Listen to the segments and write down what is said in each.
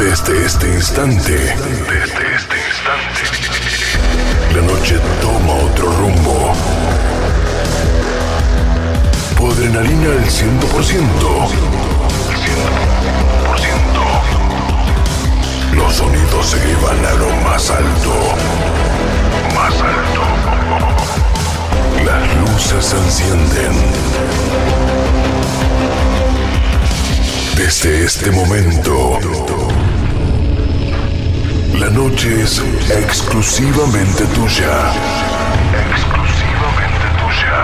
Desde este instante, desde este instante, la noche toma otro rumbo. Tu adrenalina al 100%. Los sonidos se llevan a lo más alto. Más alto. Las luces se encienden. Desde este momento, la noche es exclusivamente tuya. Exclusivamente tuya.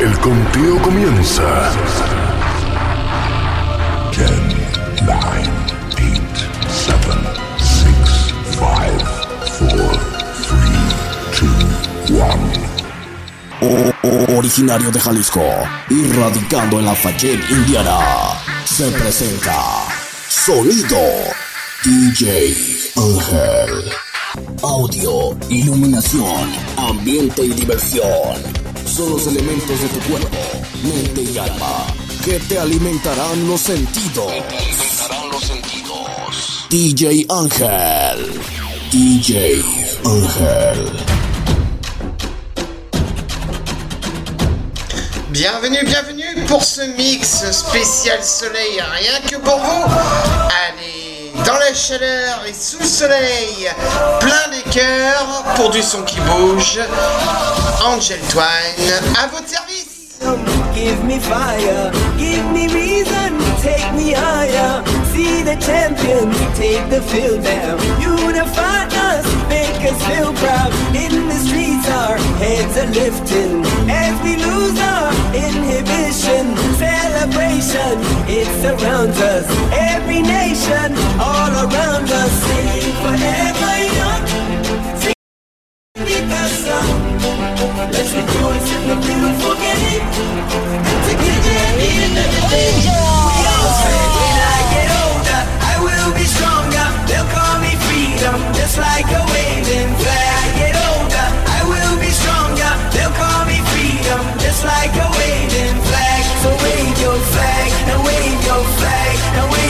El conteo comienza. 10, 9, 8, 7, 6, 5, 4, 3, 2, 1. O- originario de Jalisco y radicando en la Fayette, Indiana, se presenta Sonido DJ Ángel. Audio, iluminación, ambiente y diversión son los elementos de tu cuerpo, mente y alma que te alimentarán los sentidos. los sentidos. DJ Ángel. DJ Ángel. Bienvenue, bienvenue pour ce mix spécial soleil, rien que pour vous. Allez, dans la chaleur et sous le soleil, plein des cœurs pour du son qui bouge. Angel Twine, à votre service. See the champions take the field now. Unify us, make us feel proud. In the streets, our heads are lifting as we lose our inhibition. Celebration, it surrounds us. Every nation, all around us, sing forever young. Sing the sun. Let's rejoice in the beautiful game. And together at the we all say, freedom, just like a waving flag. I get older, I will be stronger. They'll call me freedom, just like a waving flag. So wave your flag, and wave your flag, and wave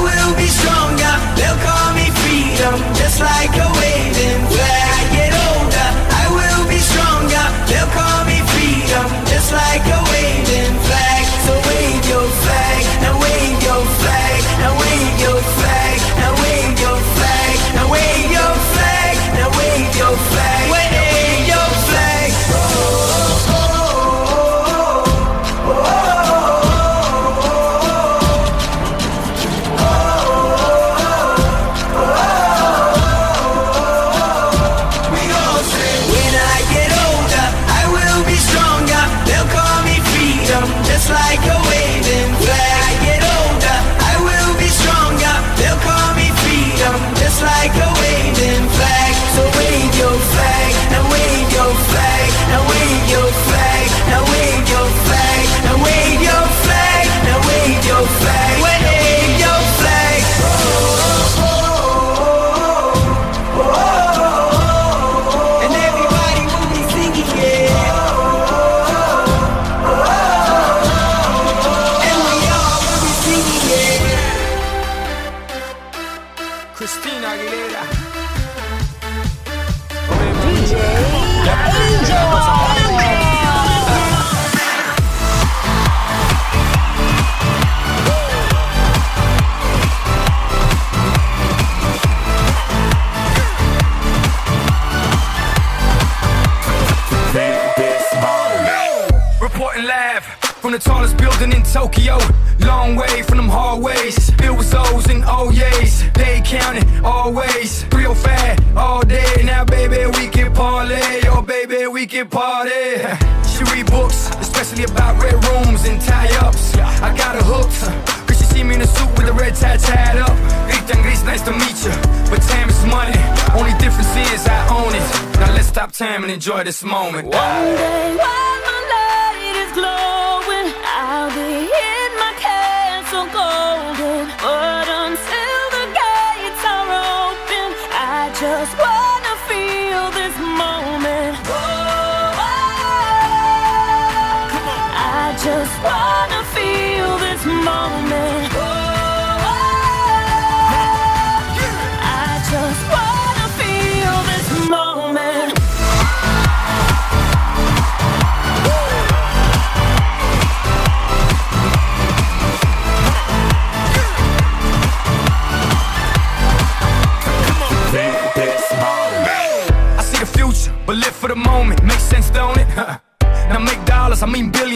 will be stronger. They'll call me freedom, just like a waving flag. I get older, I will be stronger. They'll call me freedom, just like a waving flag. So wave your flag, just wanna feel this moment. Oh. I just wanna feel this moment. I see the future, But live for the moment, makes sense, don't it? now make dollars, I mean billions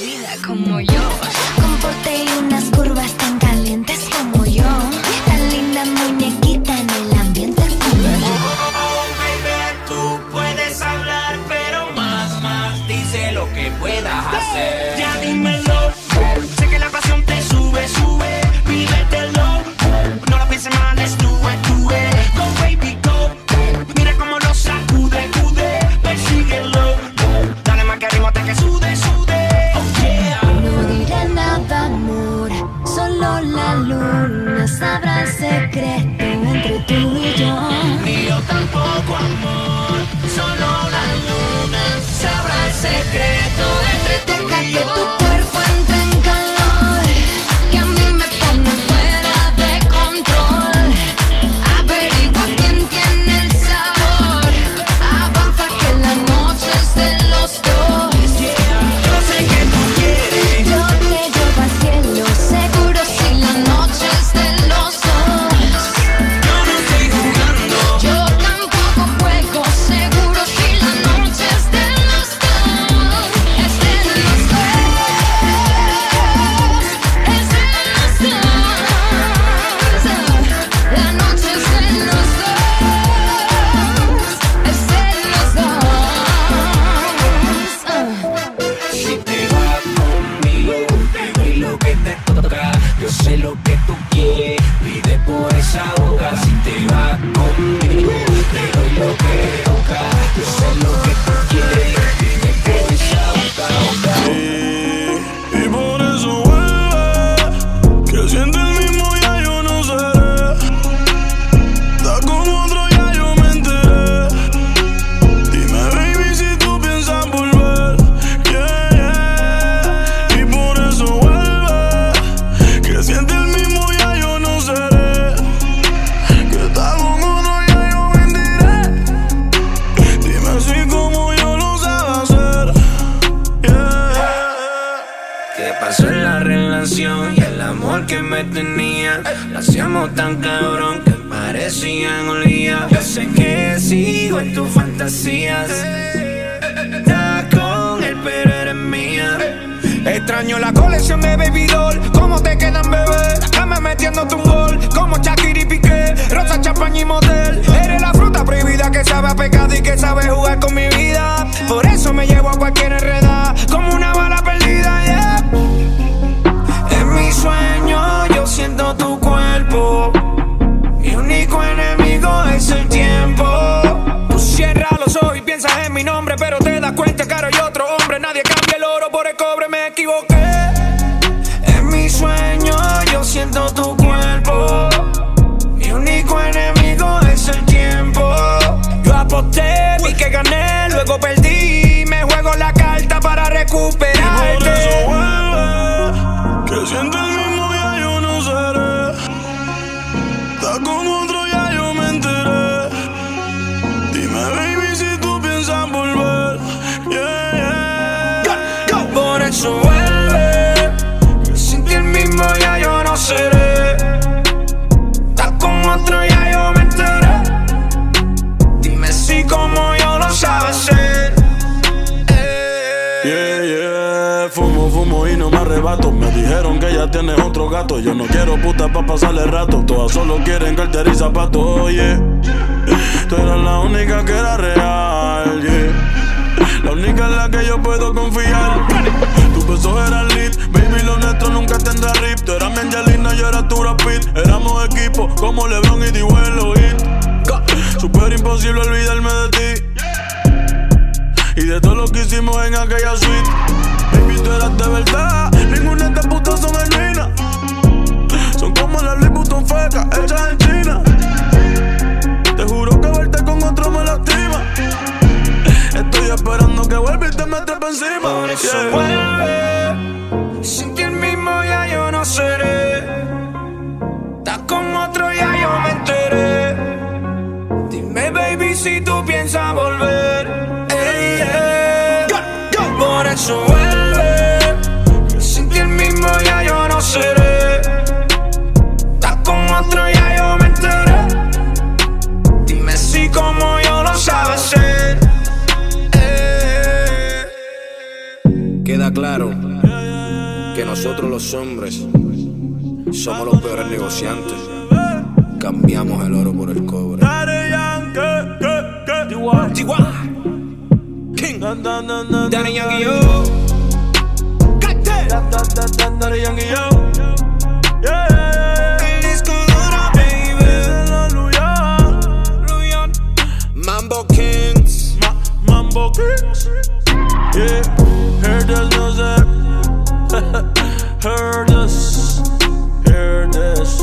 vida como yo. Con y unas curvas tan calientes como yo. Tan linda muñequita en el ambiente como yo. Oh, baby, tú puedes hablar, pero más, más, dice lo que puedas hacer. Coleccioné baby doll, ¿cómo te quedan, bebé? Dame metiéndote un gol, como Shakira y Piqué, rosa, champaña y motel. Eres la fruta prohibida que sabe a pecado y que sabe jugar con mi vida. Por eso me llevo a cualquier enredada, como una bala perdida, yeah. En mi sueño yo siento tu cuerpo. dans ton tienes otro gato. Yo no quiero puta pa' pasarle rato. Todas solo quieren cartera y zapatos, oye. Tú eras la única que era real, yeah. La única en la que yo puedo confiar. Tu beso era lit, baby, lo nuestro nunca tendrá rip. Tú eras mi Angelina, yo era tu Brad Pitt. Éramos equipo como LeBron y Dibuelo Hit. Super imposible olvidarme de ti. Y de todo lo que hicimos en aquella suite. Tú eras de verdad. Ninguna de estas putas son genuinas. Son como las Louis Vuitton fecas hechas en China. Te juro que verte con otro me lastima. Estoy esperando que vuelva y te metes pa' encima. Por eso Yeah. vuelve. Sin ti el mismo ya yo no seré. Estás con otro ya yo me enteré. Dime, baby, si tú piensas volver. Ey, ey. Por eso vuelve. Ya yo me enteré. Dime si como yo lo sabes ser. Ey. Queda claro que nosotros los hombres somos los peores negociantes. Cambiamos el oro por el cobre. King, Daddy Yankee, yo. Daddy Yankee, yo. Yeah. four kicks. Yeah, here does no hear this, us, hear eh, this.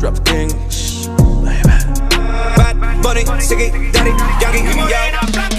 Drop kings, baby. Bad bunny, Siggy, Daddy, Yogi, yeah.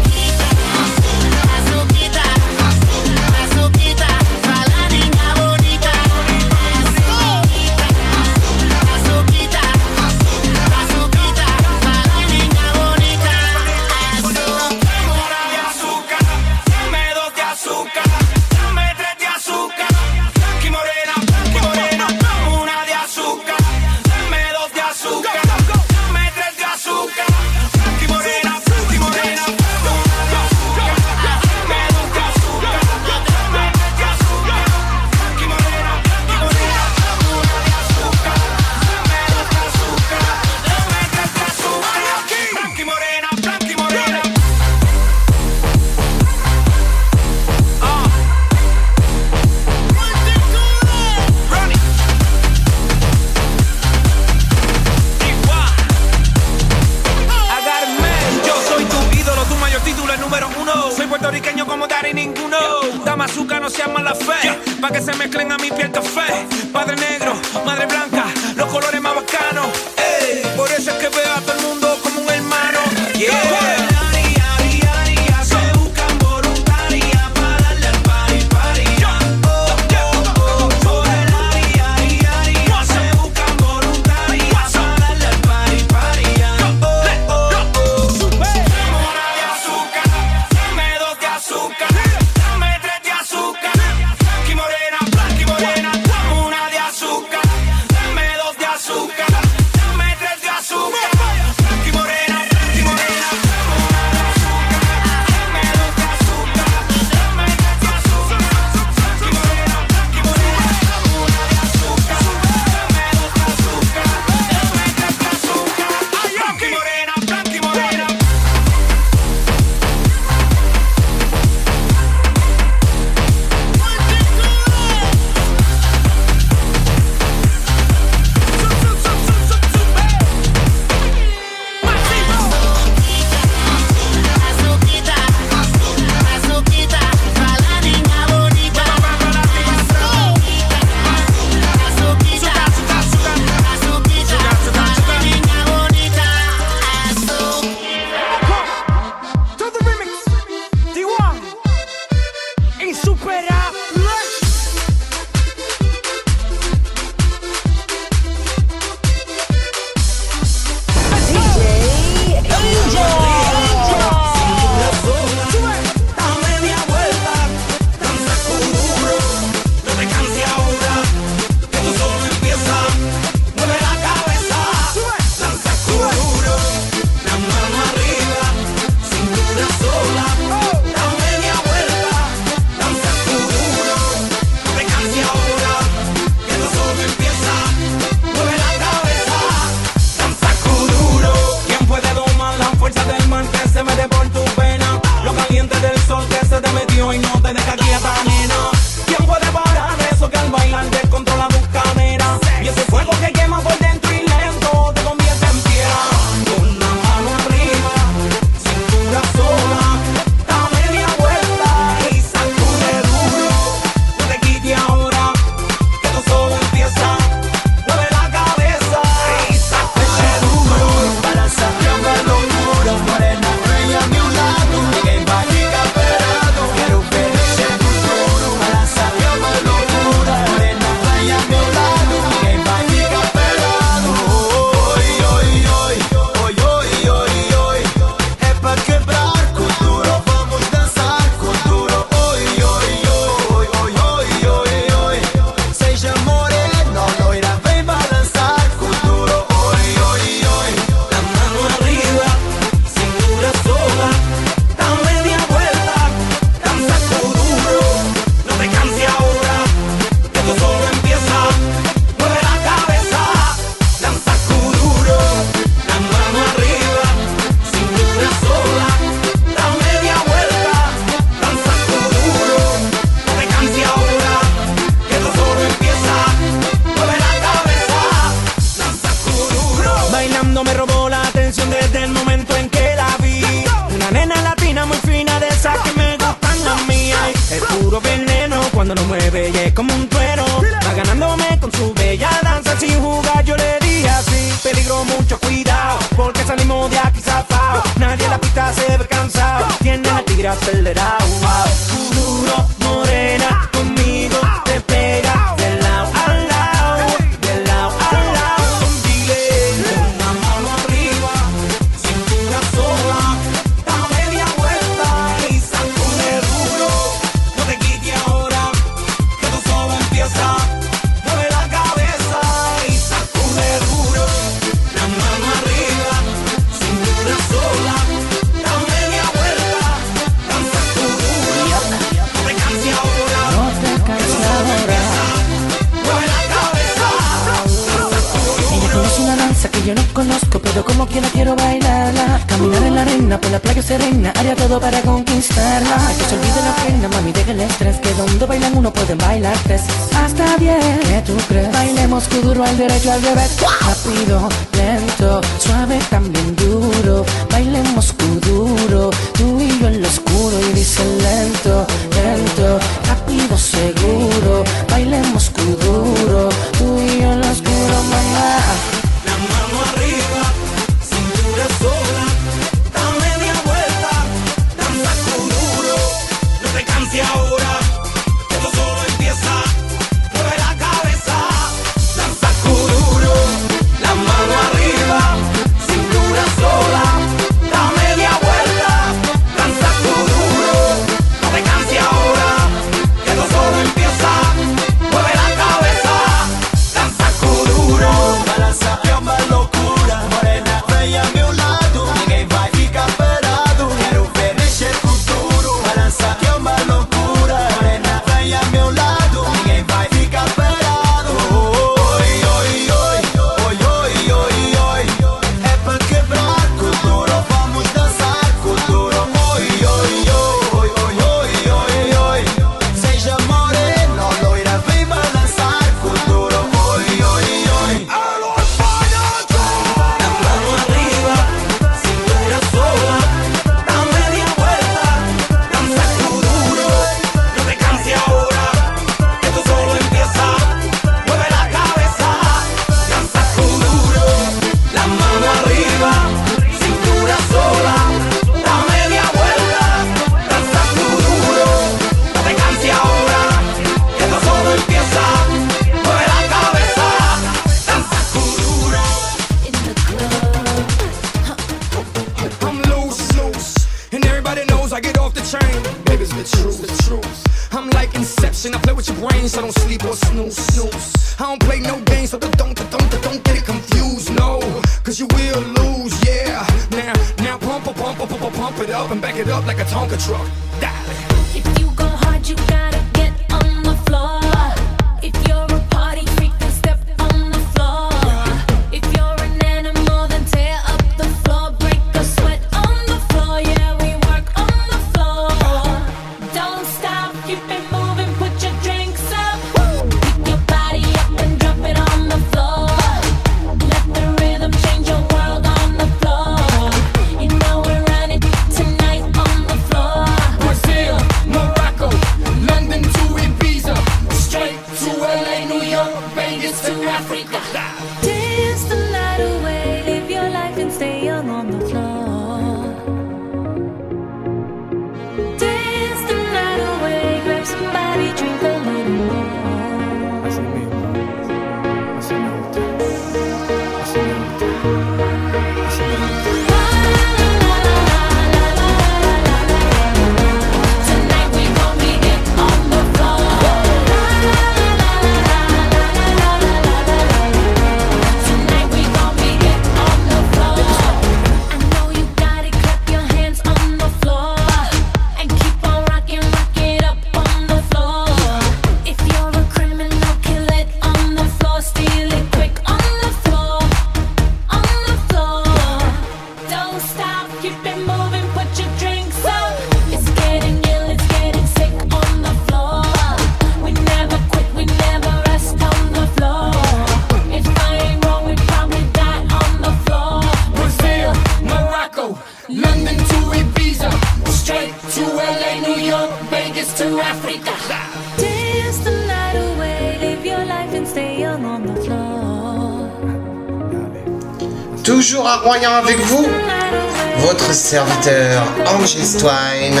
Twine.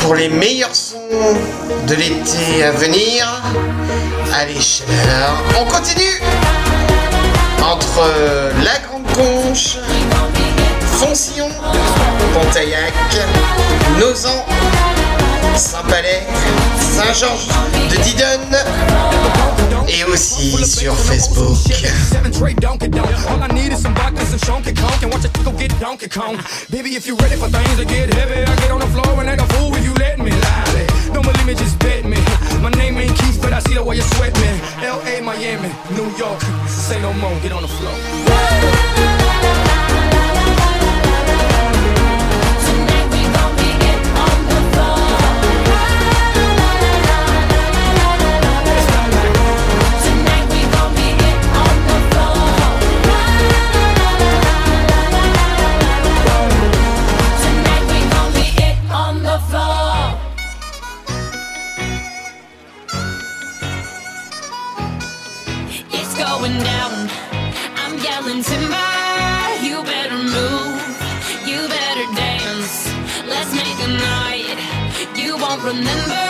Pour les meilleurs sons de l'été à venir, allez chaleur, on continue entre euh, la Grande Conche, Foncillon, Pontaillac, Nozan Saint-Palais, Saint-Georges de Didon et aussi sur Facebook. Baby, if you ready for things to get heavy, I get on the floor and act a fool if you let me. Lie. Don't believe me, just bet me. My name ain't Keith, but I see the way you sweat me. L.A., Miami, New York, say no more, get on the floor. remember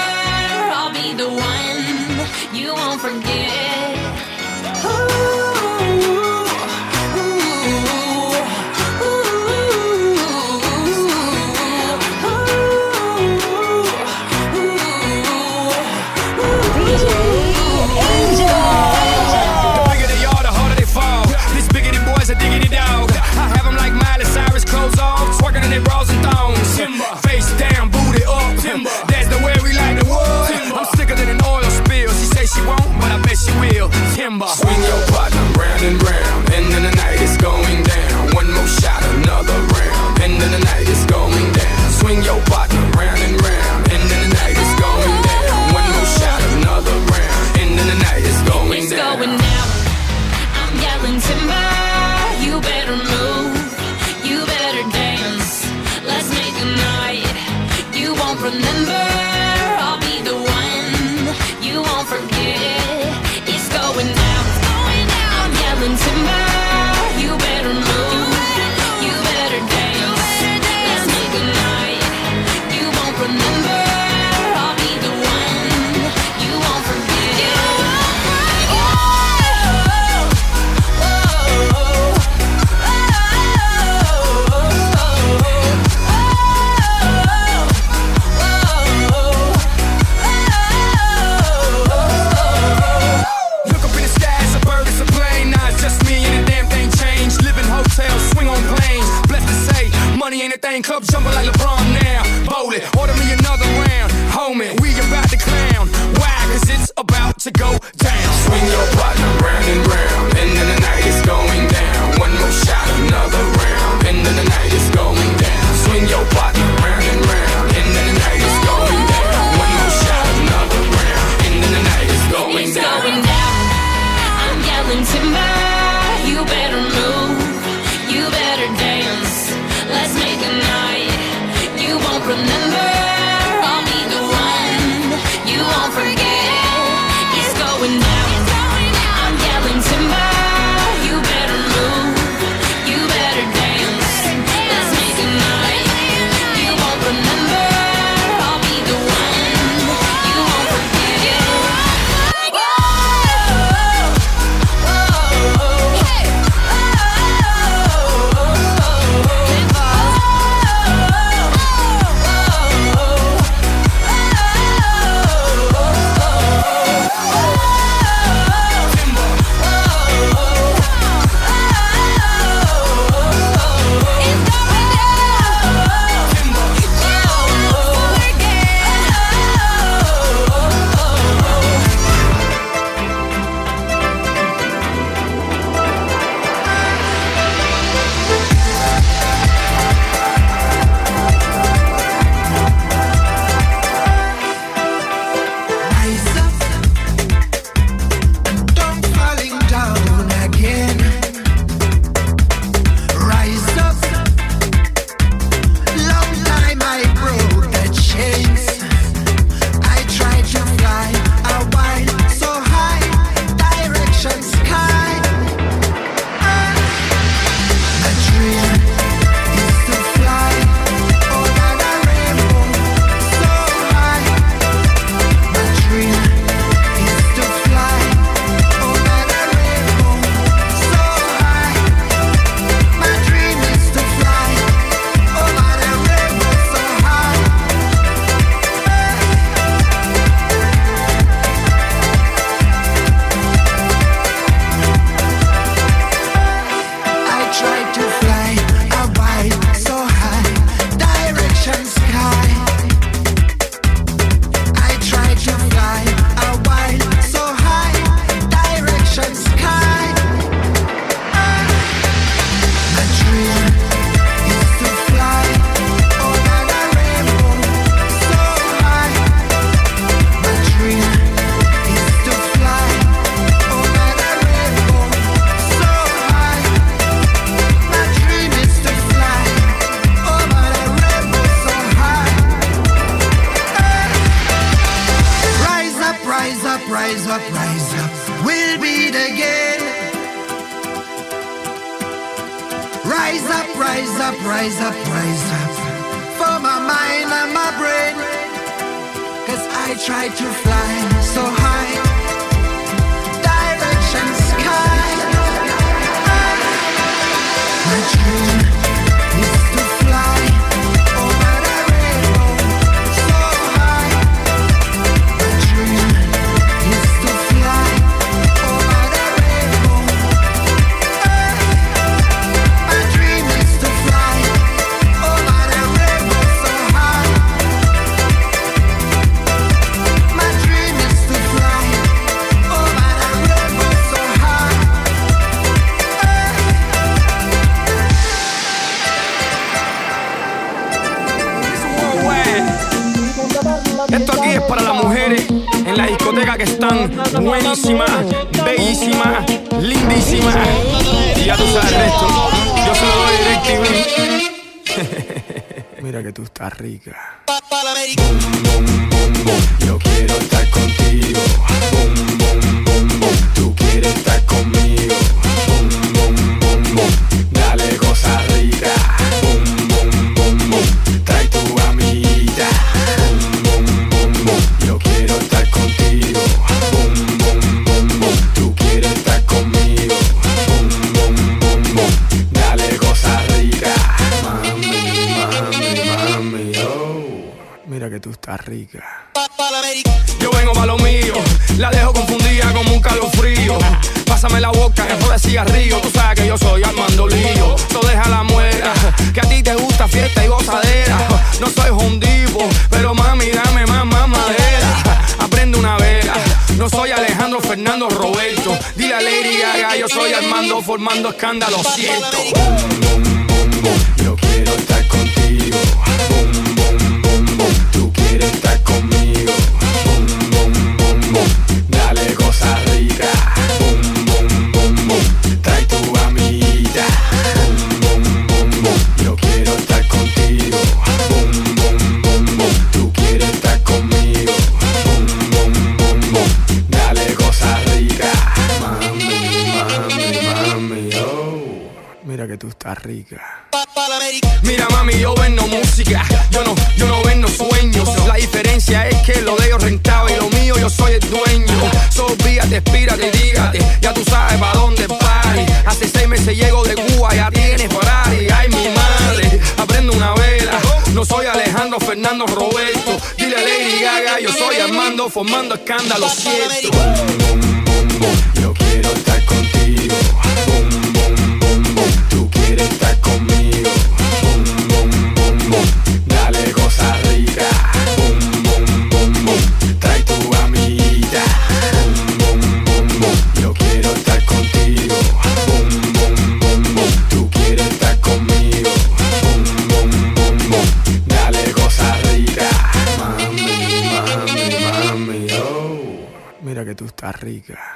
Rise up, we'll beat. Rise up, rise up, rise up, rise up. For my mind and my I to fly so high. Direction sky. My dream. buenísima, bellísima, lindísima. Y ya tú sabes resto. Yo se lo doy DirecTV. Mira que tú estás rica. Boom, boom, boom, Yo quiero estar contigo. Tú quieres estar conmigo. Roberto. Dile a Lady yo soy Armando formando escándalo, siento. Mira mami, yo vendo música, yo no, yo no vendo sueños. La diferencia es que lo de ellos rentaba y lo mío yo soy el dueño. Sofíate, espírate, dígate, ya tú sabes para dónde pari. Hace seis meses llego de Cuba, ya tienes Ferrari. Ay, mi madre, aprendo una vela. No soy Alejandro Fernando Roberto. Dile a Lady Gaga, yo soy Armando, formando escándalo yo quiero estar contigo. Marica.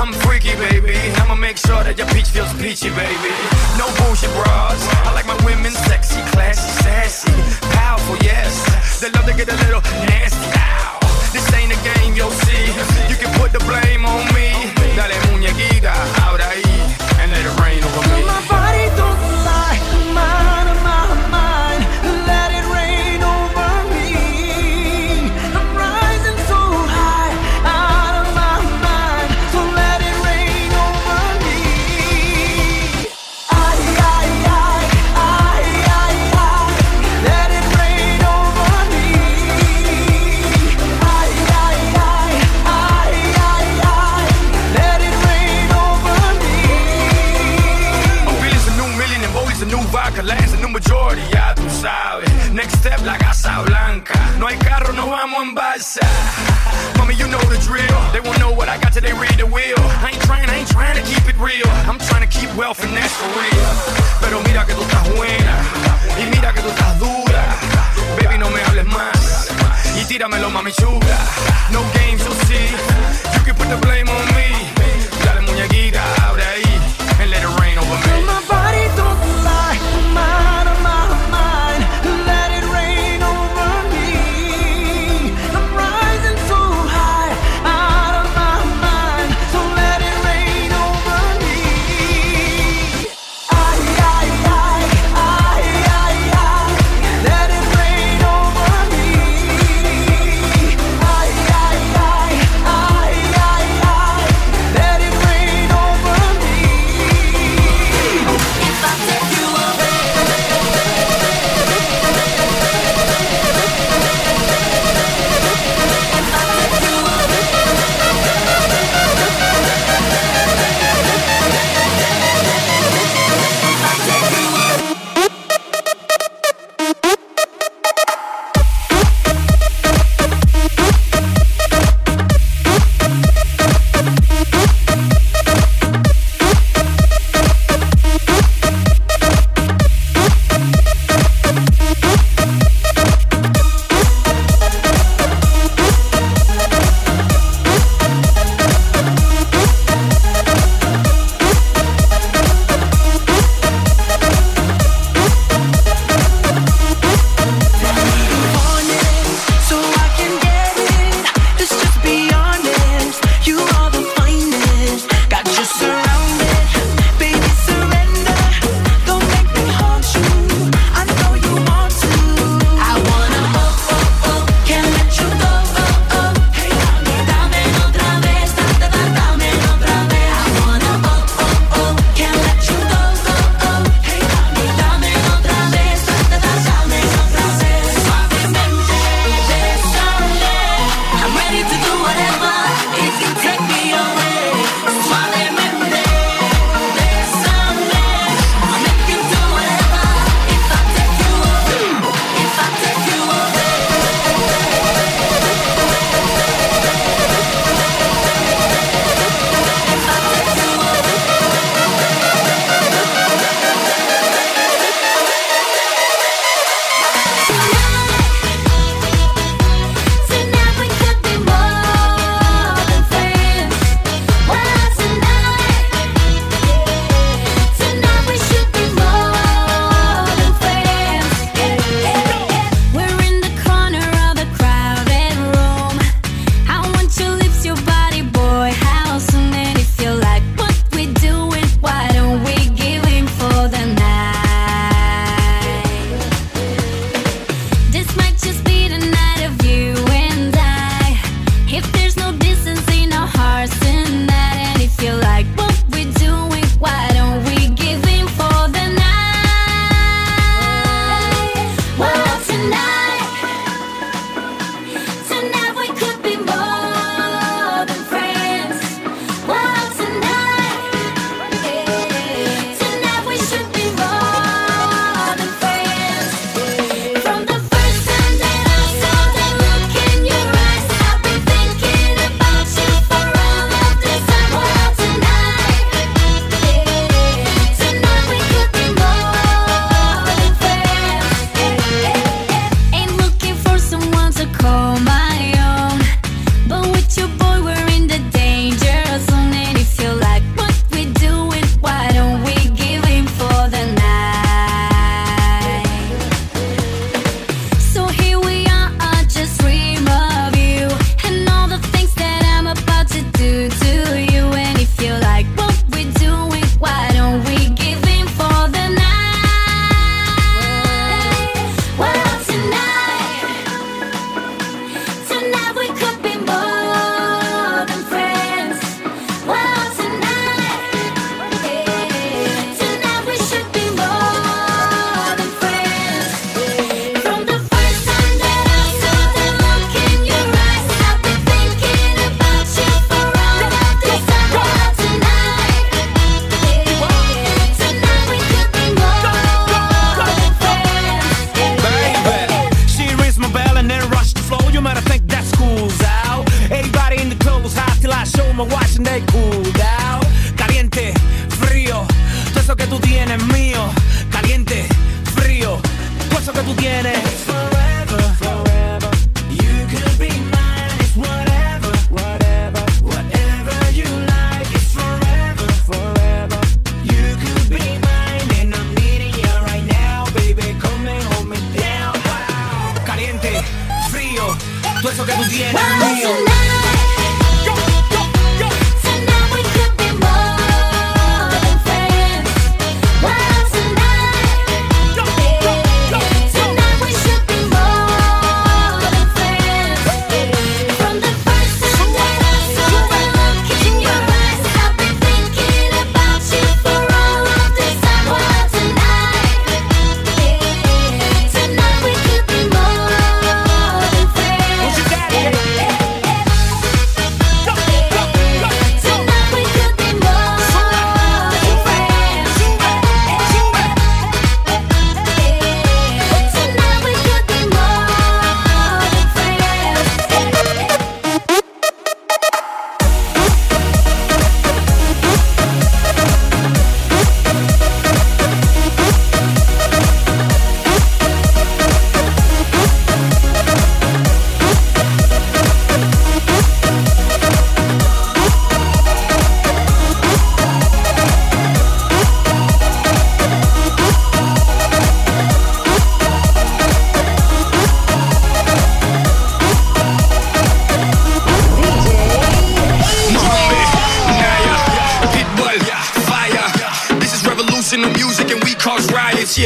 I'm freaky, baby. I'ma make sure that your peach feels peachy, baby. No bullshit bras. I like my women sexy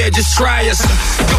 Yeah, just try us.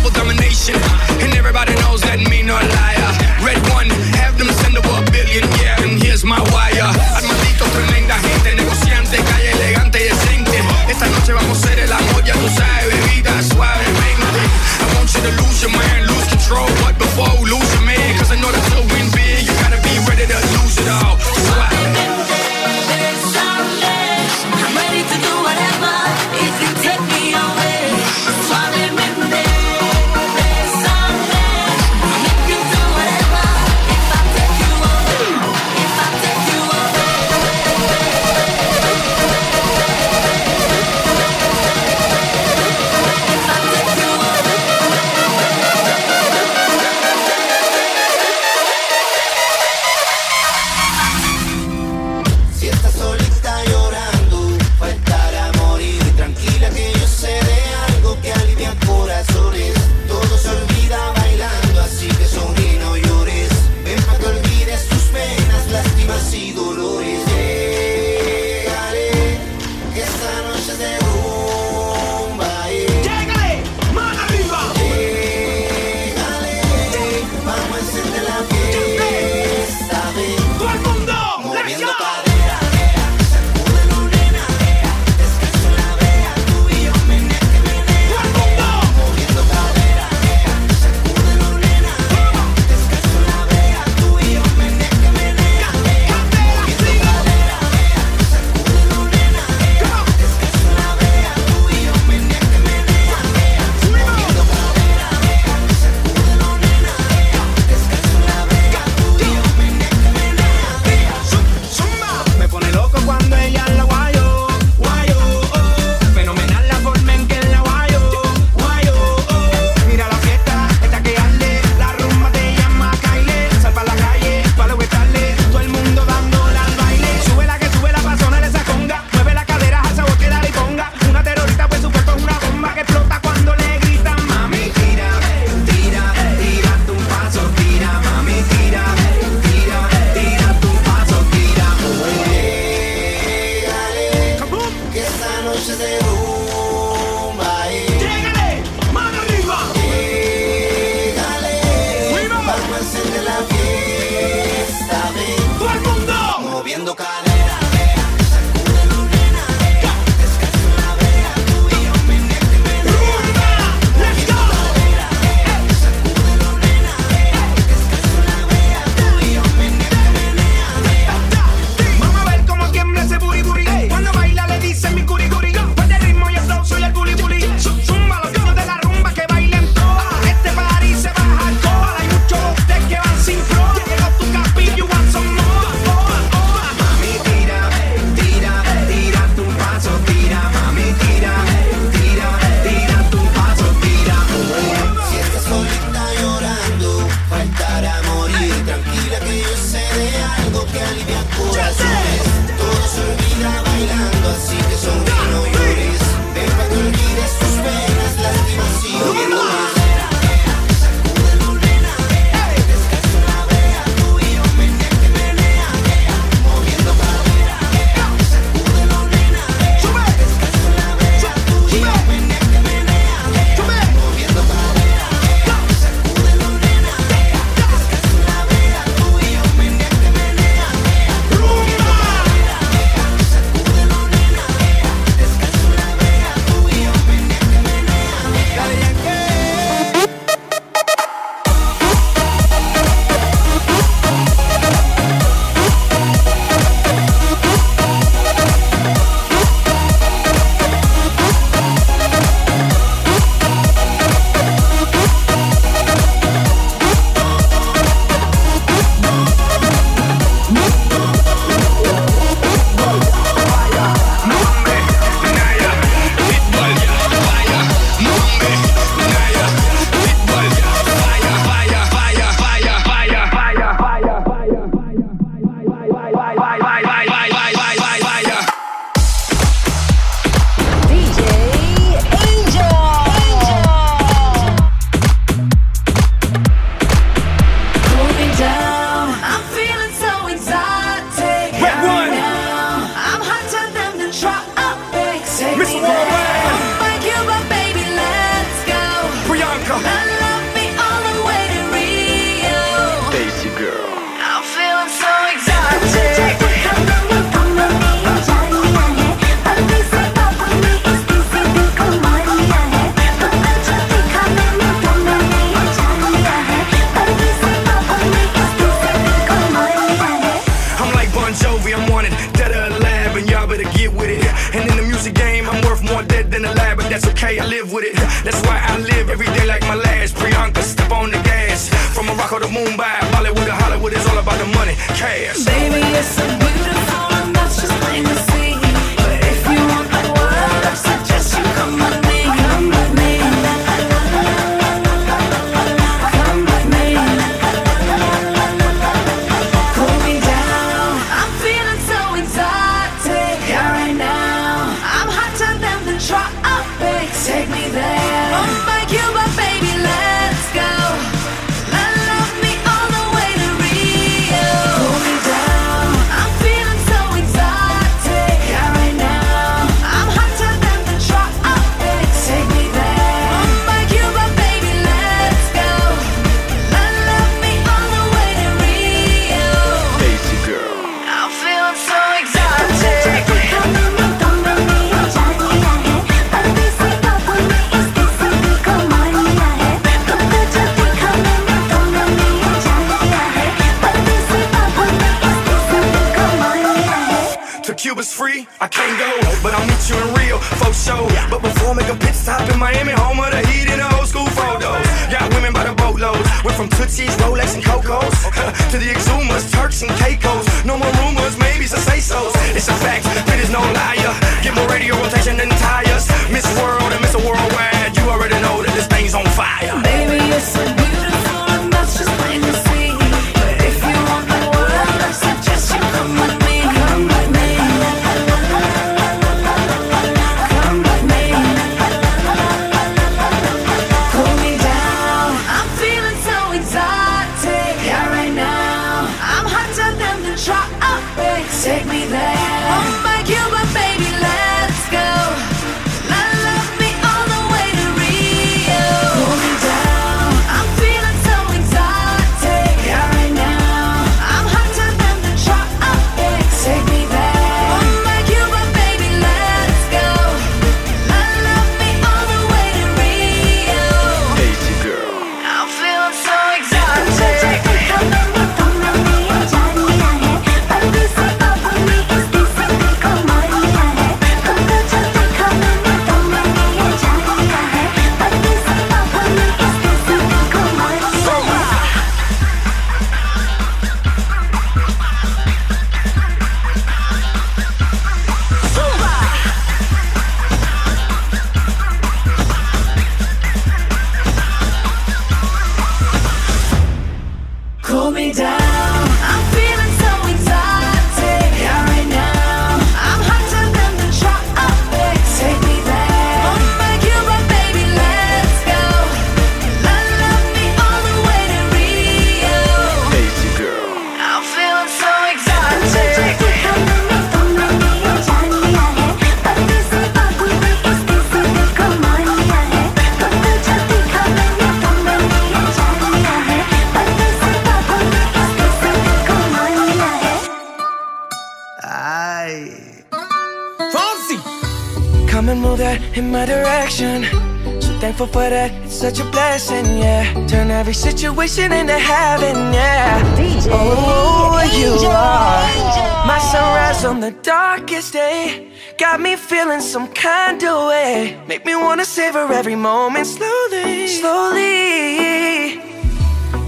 grateful for that. It's such a blessing, yeah. Turn every situation into heaven, yeah. DJ, oh, you are my sunrise on the darkest day. Got me feeling some kind of way. Make me wanna savor every moment slowly, slowly.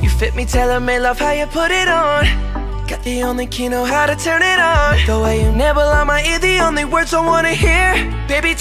You fit me, tell me, love how you put it on. Got the only key know how to turn it on. The way you nibble on my ear, the only words I wanna hear. Baby,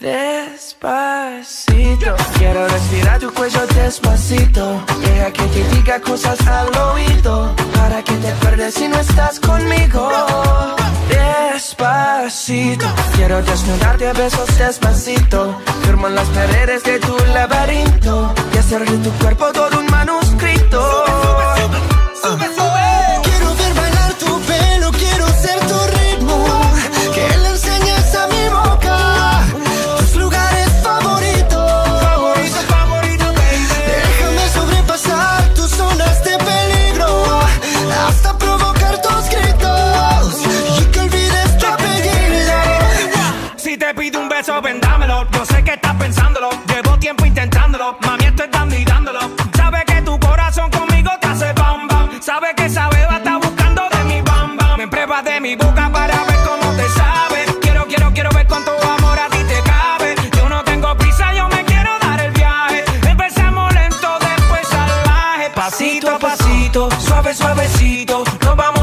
Despacito, quiero respirar tu cuello despacito. Deja que te diga cosas al oído. Para que te acuerdes si no estás conmigo. Despacito, quiero desnudarte a besos despacito. Firmo en las paredes de tu laberinto. Y hacer de tu cuerpo todo un manuscrito. Sube, sube, sube, ah.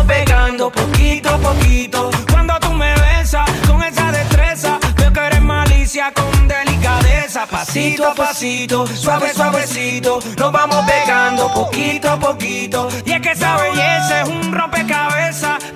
Pegando poquito a poquito. Cuando tú me besas con esa destreza, veo que eres malicia con delicadeza. Pasito a pasito, suave, suavecito, nos vamos pegando poquito a poquito. Y es que esa belleza es un rompecabezas,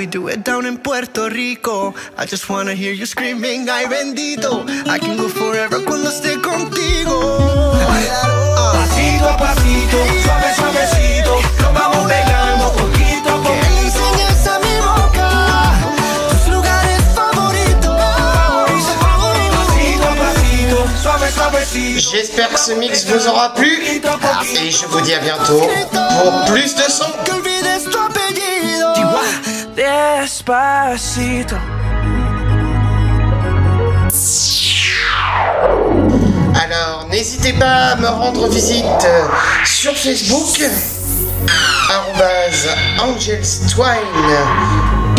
We do it down in Puerto Rico. I just wanna hear you screaming, ay bendito. I can go forever cuando esté contigo. Pasito a pasito, suave, suavecito, nos vamos pegando poquito a Que le poquito. enseñes a mi boca tus lugares favoritos. Pasito a pasito, suave, suavecito. J'espère que ce mix vous aura plu. Et je vous dis à bientôt pour plus de son. Alors, n'hésitez pas à me rendre visite euh, sur Facebook, angelstwine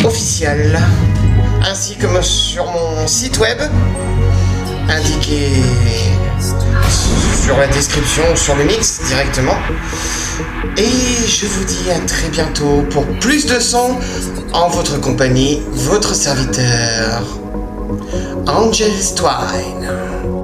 officiel, ainsi que sur mon site web, indiqué sur la description, sur le mix directement. Et je vous dis à très bientôt pour plus de sons en votre compagnie, votre serviteur, Angel Twine.